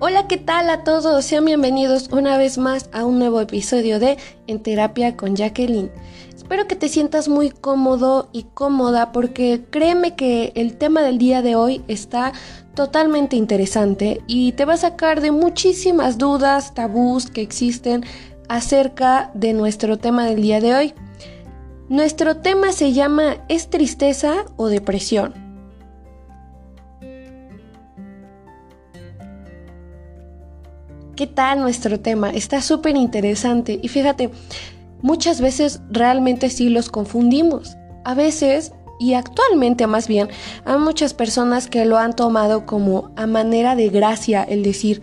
Hola, ¿qué tal a todos? Sean bienvenidos una vez más a un nuevo episodio de En Terapia con Jacqueline. Espero que te sientas muy cómodo y cómoda porque créeme que el tema del día de hoy está totalmente interesante y te va a sacar de muchísimas dudas, tabús que existen acerca de nuestro tema del día de hoy. Nuestro tema se llama ¿Es tristeza o depresión? ¿Qué tal nuestro tema? Está súper interesante y fíjate, muchas veces realmente sí los confundimos. A veces, y actualmente más bien, hay muchas personas que lo han tomado como a manera de gracia el decir,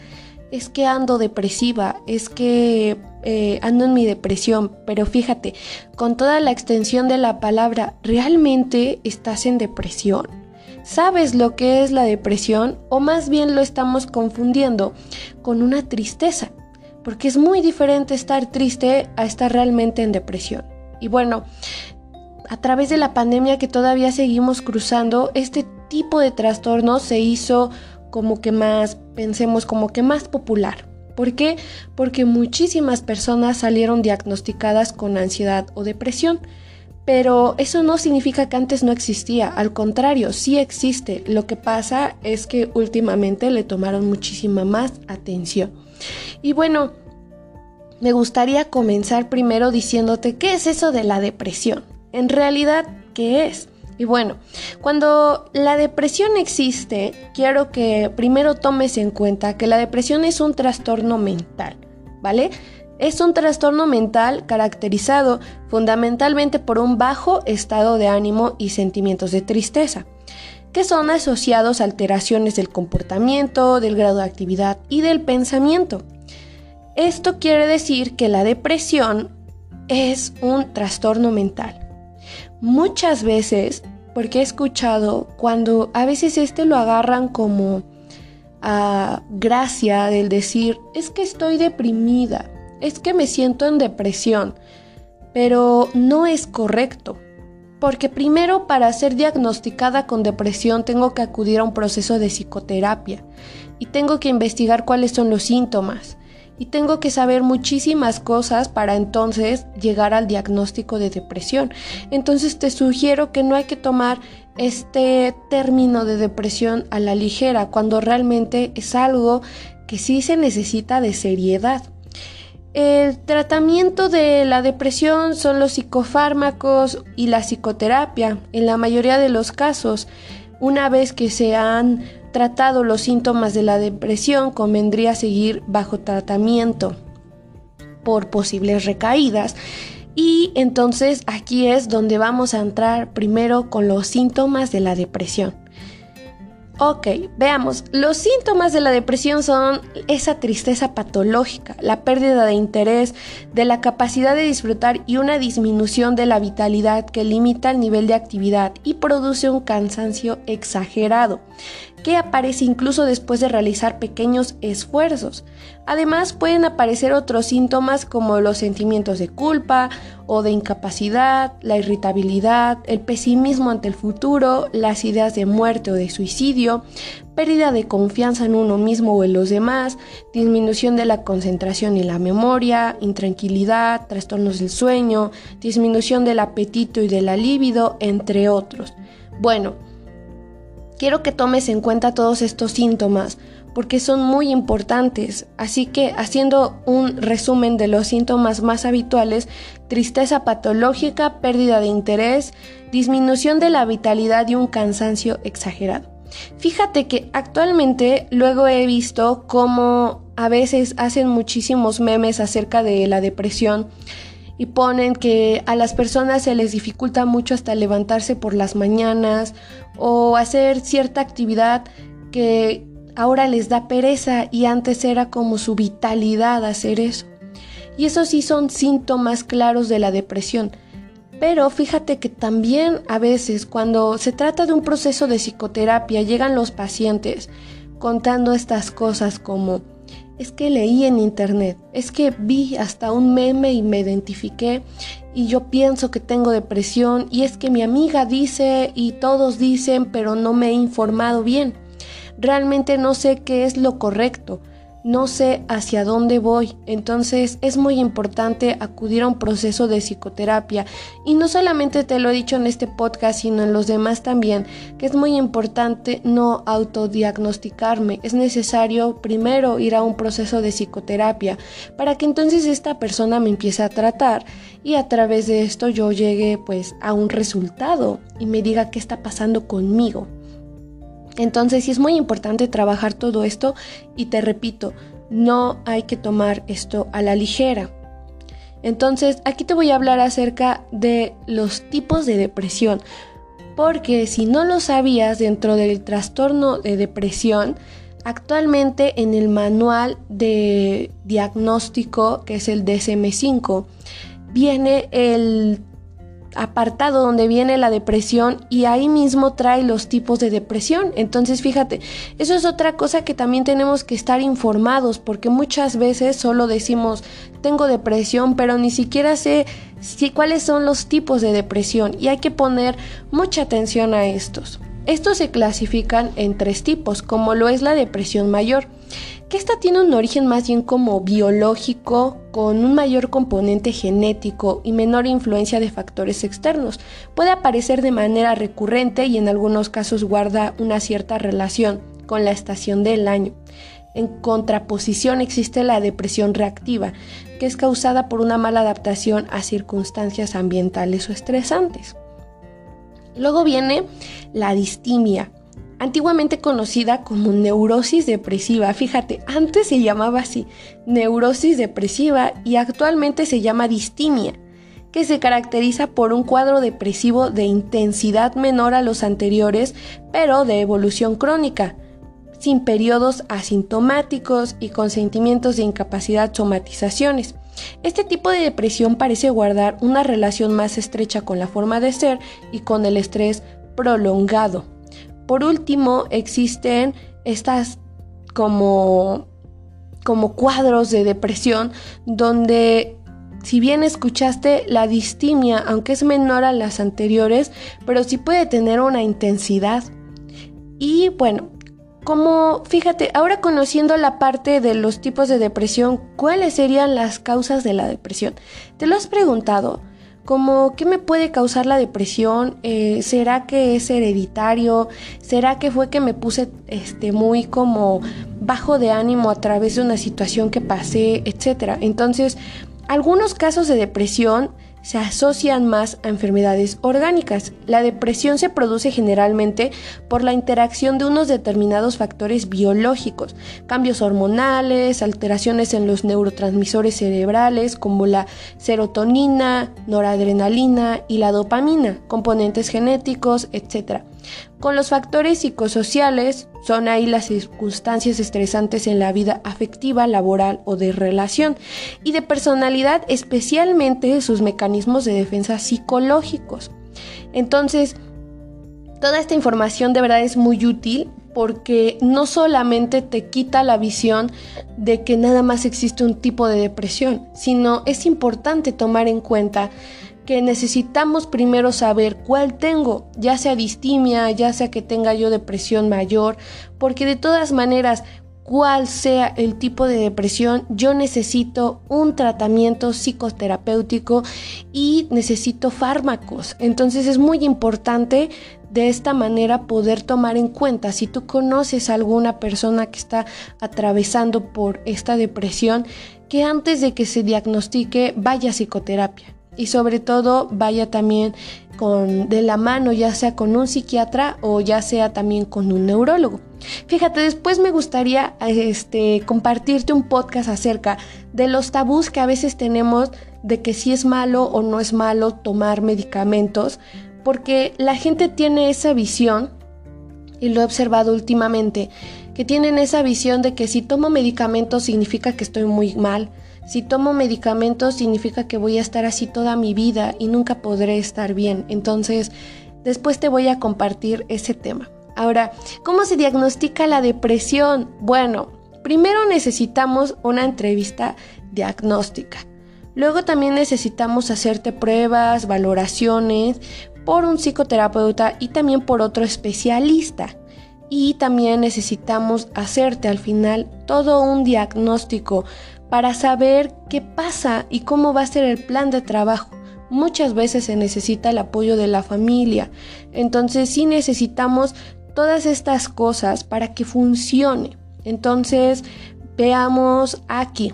es que ando depresiva, es que eh, ando en mi depresión, pero fíjate, con toda la extensión de la palabra, ¿realmente estás en depresión? ¿Sabes lo que es la depresión? O más bien lo estamos confundiendo con una tristeza, porque es muy diferente estar triste a estar realmente en depresión. Y bueno, a través de la pandemia que todavía seguimos cruzando, este tipo de trastorno se hizo como que más, pensemos, como que más popular. ¿Por qué? Porque muchísimas personas salieron diagnosticadas con ansiedad o depresión. Pero eso no significa que antes no existía, al contrario, sí existe. Lo que pasa es que últimamente le tomaron muchísima más atención. Y bueno, me gustaría comenzar primero diciéndote qué es eso de la depresión. En realidad, ¿qué es? Y bueno, cuando la depresión existe, quiero que primero tomes en cuenta que la depresión es un trastorno mental, ¿vale? Es un trastorno mental caracterizado fundamentalmente por un bajo estado de ánimo y sentimientos de tristeza, que son asociados a alteraciones del comportamiento, del grado de actividad y del pensamiento. Esto quiere decir que la depresión es un trastorno mental. Muchas veces, porque he escuchado cuando a veces este lo agarran como a gracia del decir, es que estoy deprimida, es que me siento en depresión, pero no es correcto. Porque primero para ser diagnosticada con depresión tengo que acudir a un proceso de psicoterapia y tengo que investigar cuáles son los síntomas y tengo que saber muchísimas cosas para entonces llegar al diagnóstico de depresión. Entonces te sugiero que no hay que tomar este término de depresión a la ligera cuando realmente es algo que sí se necesita de seriedad. El tratamiento de la depresión son los psicofármacos y la psicoterapia. En la mayoría de los casos, una vez que se han tratado los síntomas de la depresión, convendría seguir bajo tratamiento por posibles recaídas. Y entonces aquí es donde vamos a entrar primero con los síntomas de la depresión. Ok, veamos. Los síntomas de la depresión son esa tristeza patológica, la pérdida de interés, de la capacidad de disfrutar y una disminución de la vitalidad que limita el nivel de actividad y produce un cansancio exagerado que aparece incluso después de realizar pequeños esfuerzos. Además pueden aparecer otros síntomas como los sentimientos de culpa o de incapacidad, la irritabilidad, el pesimismo ante el futuro, las ideas de muerte o de suicidio, pérdida de confianza en uno mismo o en los demás, disminución de la concentración y la memoria, intranquilidad, trastornos del sueño, disminución del apetito y de la libido, entre otros. Bueno, Quiero que tomes en cuenta todos estos síntomas porque son muy importantes, así que haciendo un resumen de los síntomas más habituales, tristeza patológica, pérdida de interés, disminución de la vitalidad y un cansancio exagerado. Fíjate que actualmente luego he visto cómo a veces hacen muchísimos memes acerca de la depresión y ponen que a las personas se les dificulta mucho hasta levantarse por las mañanas o hacer cierta actividad que ahora les da pereza y antes era como su vitalidad hacer eso. Y esos sí son síntomas claros de la depresión. Pero fíjate que también a veces cuando se trata de un proceso de psicoterapia llegan los pacientes contando estas cosas como es que leí en internet, es que vi hasta un meme y me identifiqué y yo pienso que tengo depresión y es que mi amiga dice y todos dicen pero no me he informado bien. Realmente no sé qué es lo correcto. No sé hacia dónde voy. Entonces es muy importante acudir a un proceso de psicoterapia. Y no solamente te lo he dicho en este podcast, sino en los demás también, que es muy importante no autodiagnosticarme. Es necesario primero ir a un proceso de psicoterapia para que entonces esta persona me empiece a tratar y a través de esto yo llegue pues a un resultado y me diga qué está pasando conmigo. Entonces sí es muy importante trabajar todo esto y te repito, no hay que tomar esto a la ligera. Entonces aquí te voy a hablar acerca de los tipos de depresión, porque si no lo sabías dentro del trastorno de depresión, actualmente en el manual de diagnóstico, que es el DSM5, viene el apartado donde viene la depresión y ahí mismo trae los tipos de depresión. Entonces, fíjate, eso es otra cosa que también tenemos que estar informados porque muchas veces solo decimos tengo depresión, pero ni siquiera sé si, cuáles son los tipos de depresión y hay que poner mucha atención a estos. Estos se clasifican en tres tipos, como lo es la depresión mayor que esta tiene un origen más bien como biológico, con un mayor componente genético y menor influencia de factores externos. Puede aparecer de manera recurrente y en algunos casos guarda una cierta relación con la estación del año. En contraposición existe la depresión reactiva, que es causada por una mala adaptación a circunstancias ambientales o estresantes. Luego viene la distimia, antiguamente conocida como neurosis depresiva. Fíjate, antes se llamaba así, neurosis depresiva y actualmente se llama distimia, que se caracteriza por un cuadro depresivo de intensidad menor a los anteriores, pero de evolución crónica, sin periodos asintomáticos y con sentimientos de incapacidad somatizaciones. Este tipo de depresión parece guardar una relación más estrecha con la forma de ser y con el estrés prolongado. Por último, existen estas como, como cuadros de depresión donde si bien escuchaste la distimia, aunque es menor a las anteriores, pero sí puede tener una intensidad. Y bueno, como fíjate, ahora conociendo la parte de los tipos de depresión, ¿cuáles serían las causas de la depresión? ¿Te lo has preguntado? Como qué me puede causar la depresión, eh, será que es hereditario, será que fue que me puse este muy como bajo de ánimo a través de una situación que pasé, etcétera. Entonces, algunos casos de depresión se asocian más a enfermedades orgánicas. La depresión se produce generalmente por la interacción de unos determinados factores biológicos, cambios hormonales, alteraciones en los neurotransmisores cerebrales como la serotonina, noradrenalina y la dopamina, componentes genéticos, etc. Con los factores psicosociales son ahí las circunstancias estresantes en la vida afectiva, laboral o de relación y de personalidad, especialmente sus mecanismos de defensa psicológicos. Entonces, toda esta información de verdad es muy útil porque no solamente te quita la visión de que nada más existe un tipo de depresión, sino es importante tomar en cuenta que necesitamos primero saber cuál tengo, ya sea distimia, ya sea que tenga yo depresión mayor, porque de todas maneras, cuál sea el tipo de depresión, yo necesito un tratamiento psicoterapéutico y necesito fármacos. Entonces es muy importante de esta manera poder tomar en cuenta si tú conoces a alguna persona que está atravesando por esta depresión, que antes de que se diagnostique vaya a psicoterapia y sobre todo vaya también con de la mano ya sea con un psiquiatra o ya sea también con un neurólogo. Fíjate, después me gustaría este compartirte un podcast acerca de los tabús que a veces tenemos de que si es malo o no es malo tomar medicamentos, porque la gente tiene esa visión y lo he observado últimamente, que tienen esa visión de que si tomo medicamentos significa que estoy muy mal, si tomo medicamentos significa que voy a estar así toda mi vida y nunca podré estar bien. Entonces, después te voy a compartir ese tema. Ahora, ¿cómo se diagnostica la depresión? Bueno, primero necesitamos una entrevista diagnóstica. Luego también necesitamos hacerte pruebas, valoraciones por un psicoterapeuta y también por otro especialista. y también necesitamos hacerte al final todo un diagnóstico para saber qué pasa y cómo va a ser el plan de trabajo. Muchas veces se necesita el apoyo de la familia, entonces sí necesitamos todas estas cosas para que funcione. Entonces, veamos aquí.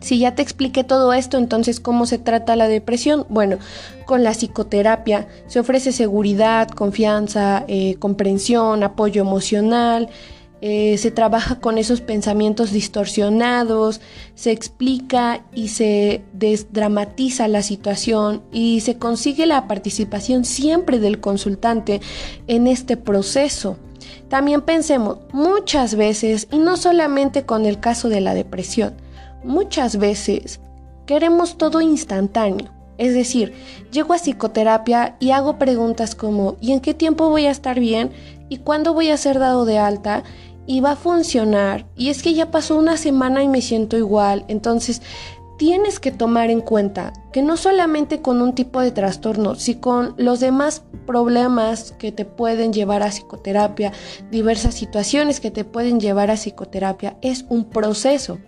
Si ya te expliqué todo esto, entonces ¿cómo se trata la depresión? Bueno, con la psicoterapia se ofrece seguridad, confianza, eh, comprensión, apoyo emocional, eh, se trabaja con esos pensamientos distorsionados, se explica y se desdramatiza la situación y se consigue la participación siempre del consultante en este proceso. También pensemos muchas veces, y no solamente con el caso de la depresión, Muchas veces queremos todo instantáneo. Es decir, llego a psicoterapia y hago preguntas como ¿y en qué tiempo voy a estar bien? ¿Y cuándo voy a ser dado de alta? ¿Y va a funcionar? Y es que ya pasó una semana y me siento igual. Entonces, tienes que tomar en cuenta que no solamente con un tipo de trastorno, sino con los demás problemas que te pueden llevar a psicoterapia, diversas situaciones que te pueden llevar a psicoterapia, es un proceso.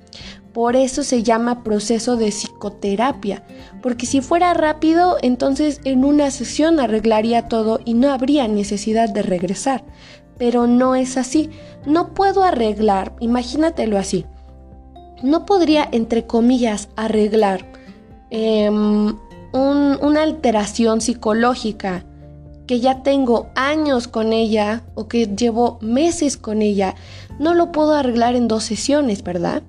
Por eso se llama proceso de psicoterapia, porque si fuera rápido, entonces en una sesión arreglaría todo y no habría necesidad de regresar. Pero no es así. No puedo arreglar, imagínatelo así. No podría, entre comillas, arreglar em, una alteración psicológica que ya tengo años con ella o que llevo meses con ella. No lo puedo arreglar en dos sesiones, ¿verdad?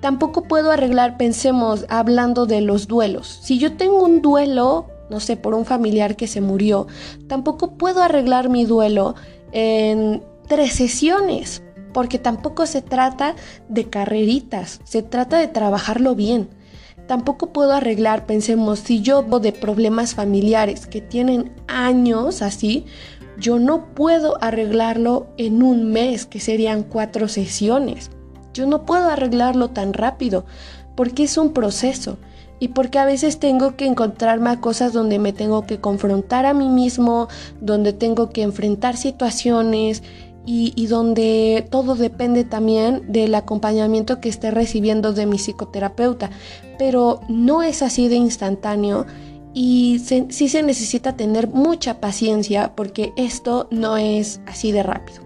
Tampoco puedo arreglar, pensemos, hablando de los duelos. Si yo tengo un duelo, no sé, por un familiar que se murió, tampoco puedo arreglar mi duelo en tres sesiones, porque tampoco se trata de carreritas, se trata de trabajarlo bien. Tampoco puedo arreglar, pensemos, si yo de problemas familiares que tienen años así, yo no puedo arreglarlo en un mes, que serían cuatro sesiones. Yo no puedo arreglarlo tan rápido porque es un proceso y porque a veces tengo que encontrarme a cosas donde me tengo que confrontar a mí mismo, donde tengo que enfrentar situaciones y, donde todo depende también del acompañamiento que esté recibiendo de mi psicoterapeuta. Pero no es así de instantáneo y sí se necesita tener mucha paciencia porque esto no es así de rápido.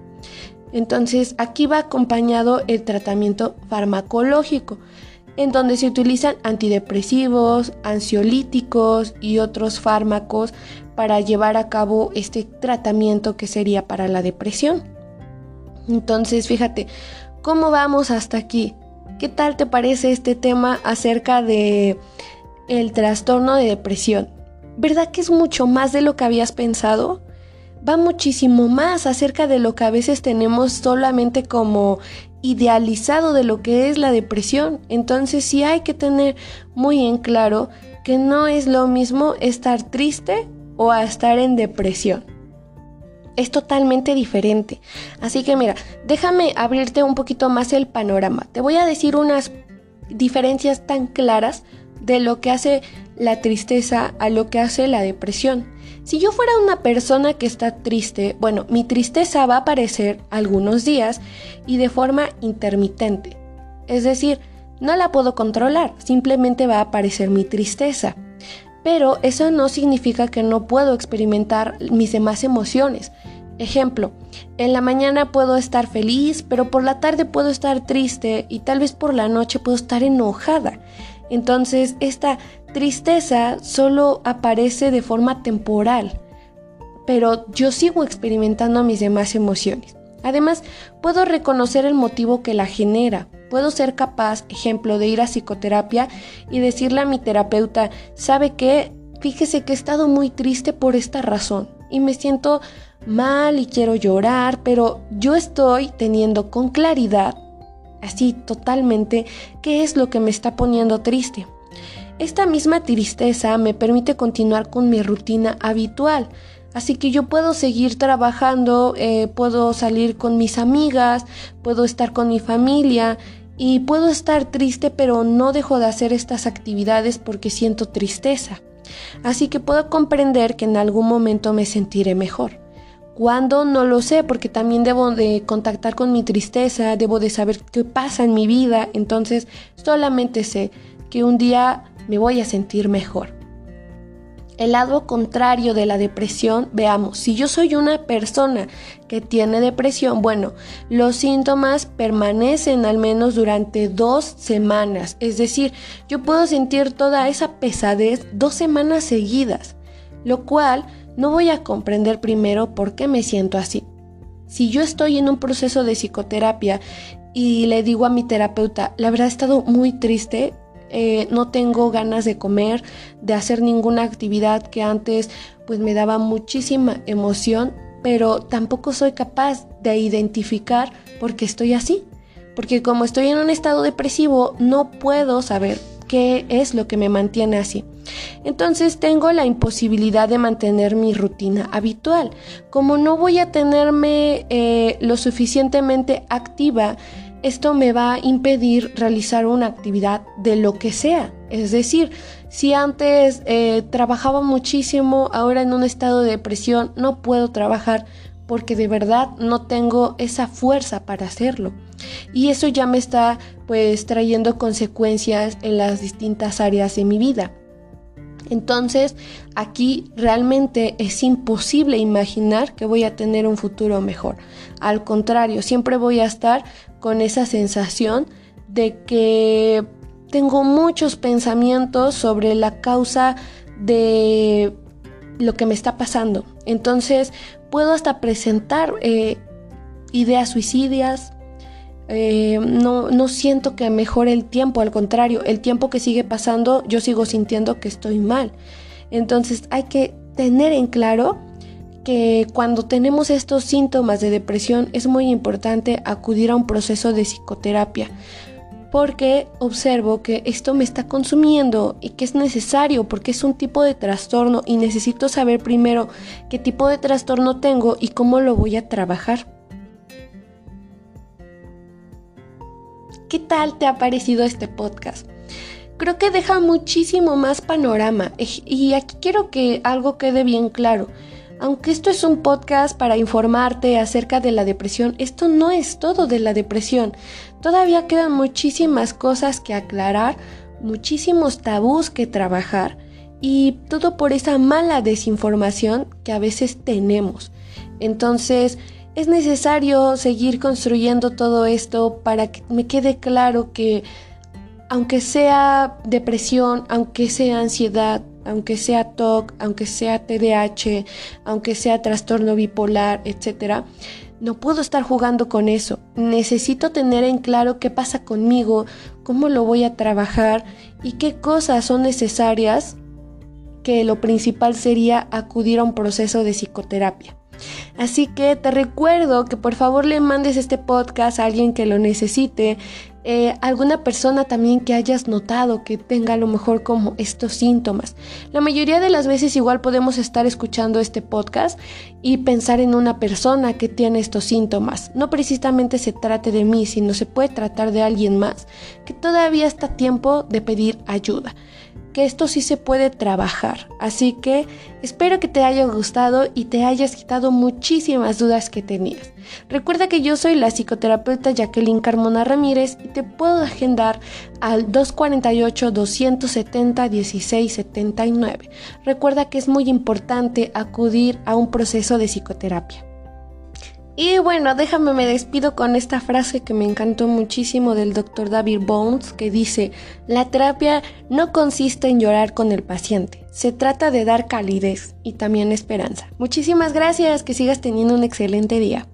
Entonces aquí va acompañado el tratamiento farmacológico, en donde se utilizan antidepresivos, ansiolíticos y otros fármacos para llevar a cabo este tratamiento que sería para la depresión. Entonces, fíjate, ¿cómo vamos hasta aquí? ¿Qué tal te parece este tema acerca de el trastorno de depresión? ¿Verdad que es mucho más de lo que habías pensado? va muchísimo más acerca de lo que a veces tenemos solamente como idealizado de lo que es la depresión. Entonces sí hay que tener muy en claro que no es lo mismo estar triste o estar en depresión. Es totalmente diferente. Así que mira, déjame abrirte un poquito más el panorama. Te voy a decir unas diferencias tan claras de lo que hace la tristeza a lo que hace la depresión. Si yo fuera una persona que está triste, bueno, mi tristeza va a aparecer algunos días y de forma intermitente. Es decir, no la puedo controlar, simplemente va a aparecer mi tristeza. Pero eso no significa que no puedo experimentar mis demás emociones. Ejemplo, en la mañana puedo estar feliz, pero por la tarde puedo estar triste y tal vez por la noche puedo estar enojada. Entonces, esta tristeza solo aparece de forma temporal, pero yo sigo experimentando mis demás emociones. Además, puedo reconocer el motivo que la genera. Puedo ser capaz, ejemplo, de ir a psicoterapia y decirle a mi terapeuta, ¿sabe qué? Fíjese que he estado muy triste por esta razón y me siento mal y quiero llorar, pero yo estoy teniendo con claridad, así totalmente, qué es lo que me está poniendo triste. Esta misma tristeza me permite continuar con mi rutina habitual, así que yo puedo seguir trabajando, eh, puedo salir con mis amigas, puedo estar con mi familia y puedo estar triste, pero no dejo de hacer estas actividades porque siento tristeza. Así que puedo comprender que en algún momento me sentiré mejor. ¿Cuándo? No lo sé, porque también debo de contactar con mi tristeza, debo de saber qué pasa en mi vida, entonces solamente sé que un día me voy a sentir mejor. El lado contrario de la depresión, veamos, si yo soy una persona que tiene depresión, bueno, los síntomas permanecen al menos durante dos semanas, es decir, yo puedo sentir toda esa pesadez dos semanas seguidas, lo cual no voy a comprender primero por qué me siento así. Si yo estoy en un proceso de psicoterapia y le digo a mi terapeuta, la verdad he estado muy triste, eh, no tengo ganas de comer, de hacer ninguna actividad que antes pues me daba muchísima emoción, pero tampoco soy capaz de identificar por qué estoy así. Porque como estoy en un estado depresivo, no puedo saber qué es lo que me mantiene así. Entonces tengo la imposibilidad de mantener mi rutina habitual. Como no voy a tenerme eh, lo suficientemente activa, esto me va a impedir realizar una actividad de lo que sea. Es decir, si antes eh, trabajaba muchísimo, ahora en un estado de depresión no puedo trabajar porque de verdad no tengo esa fuerza para hacerlo. Y eso ya me está pues trayendo consecuencias en las distintas áreas de mi vida. Entonces, aquí realmente es imposible imaginar que voy a tener un futuro mejor. Al contrario, siempre voy a estar con esa sensación de que tengo muchos pensamientos sobre la causa de lo que me está pasando. Entonces, puedo hasta presentar eh, ideas suicidas, eh, no, no siento que mejore el tiempo, al contrario, el tiempo que sigue pasando yo sigo sintiendo que estoy mal. Entonces hay que tener en claro que cuando tenemos estos síntomas de depresión es muy importante acudir a un proceso de psicoterapia porque observo que esto me está consumiendo y que es necesario porque es un tipo de trastorno y necesito saber primero qué tipo de trastorno tengo y cómo lo voy a trabajar. ¿Qué tal te ha parecido este podcast? Creo que deja muchísimo más panorama y aquí quiero que algo quede bien claro. Aunque esto es un podcast para informarte acerca de la depresión, esto no es todo de la depresión. Todavía quedan muchísimas cosas que aclarar, muchísimos tabús que trabajar y todo por esa mala desinformación que a veces tenemos. Entonces, es necesario seguir construyendo todo esto para que me quede claro que aunque sea depresión, aunque sea ansiedad, aunque sea TOC, aunque sea TDAH, aunque sea trastorno bipolar, etc., no puedo estar jugando con eso. Necesito tener en claro qué pasa conmigo, cómo lo voy a trabajar y qué cosas son necesarias, que lo principal sería acudir a un proceso de psicoterapia. Así que te recuerdo que por favor le mandes este podcast a alguien que lo necesite, eh, alguna persona también que hayas notado que tenga a lo mejor como estos síntomas. La mayoría de las veces igual podemos estar escuchando este podcast y pensar en una persona que tiene estos síntomas. No precisamente se trate de mí, sino se puede tratar de alguien más que todavía está tiempo de pedir ayuda esto sí se puede trabajar. Así que espero que te haya gustado y te hayas quitado muchísimas dudas que tenías. Recuerda que yo soy la psicoterapeuta Jacqueline Carmona Ramírez y te puedo agendar al 248-270-1679. Recuerda que es muy importante acudir a un proceso de psicoterapia. Y bueno, déjame me despido con esta frase que me encantó muchísimo del doctor David Bones que dice, la terapia no consiste en llorar con el paciente, se trata de dar calidez y también esperanza. Muchísimas gracias, que sigas teniendo un excelente día.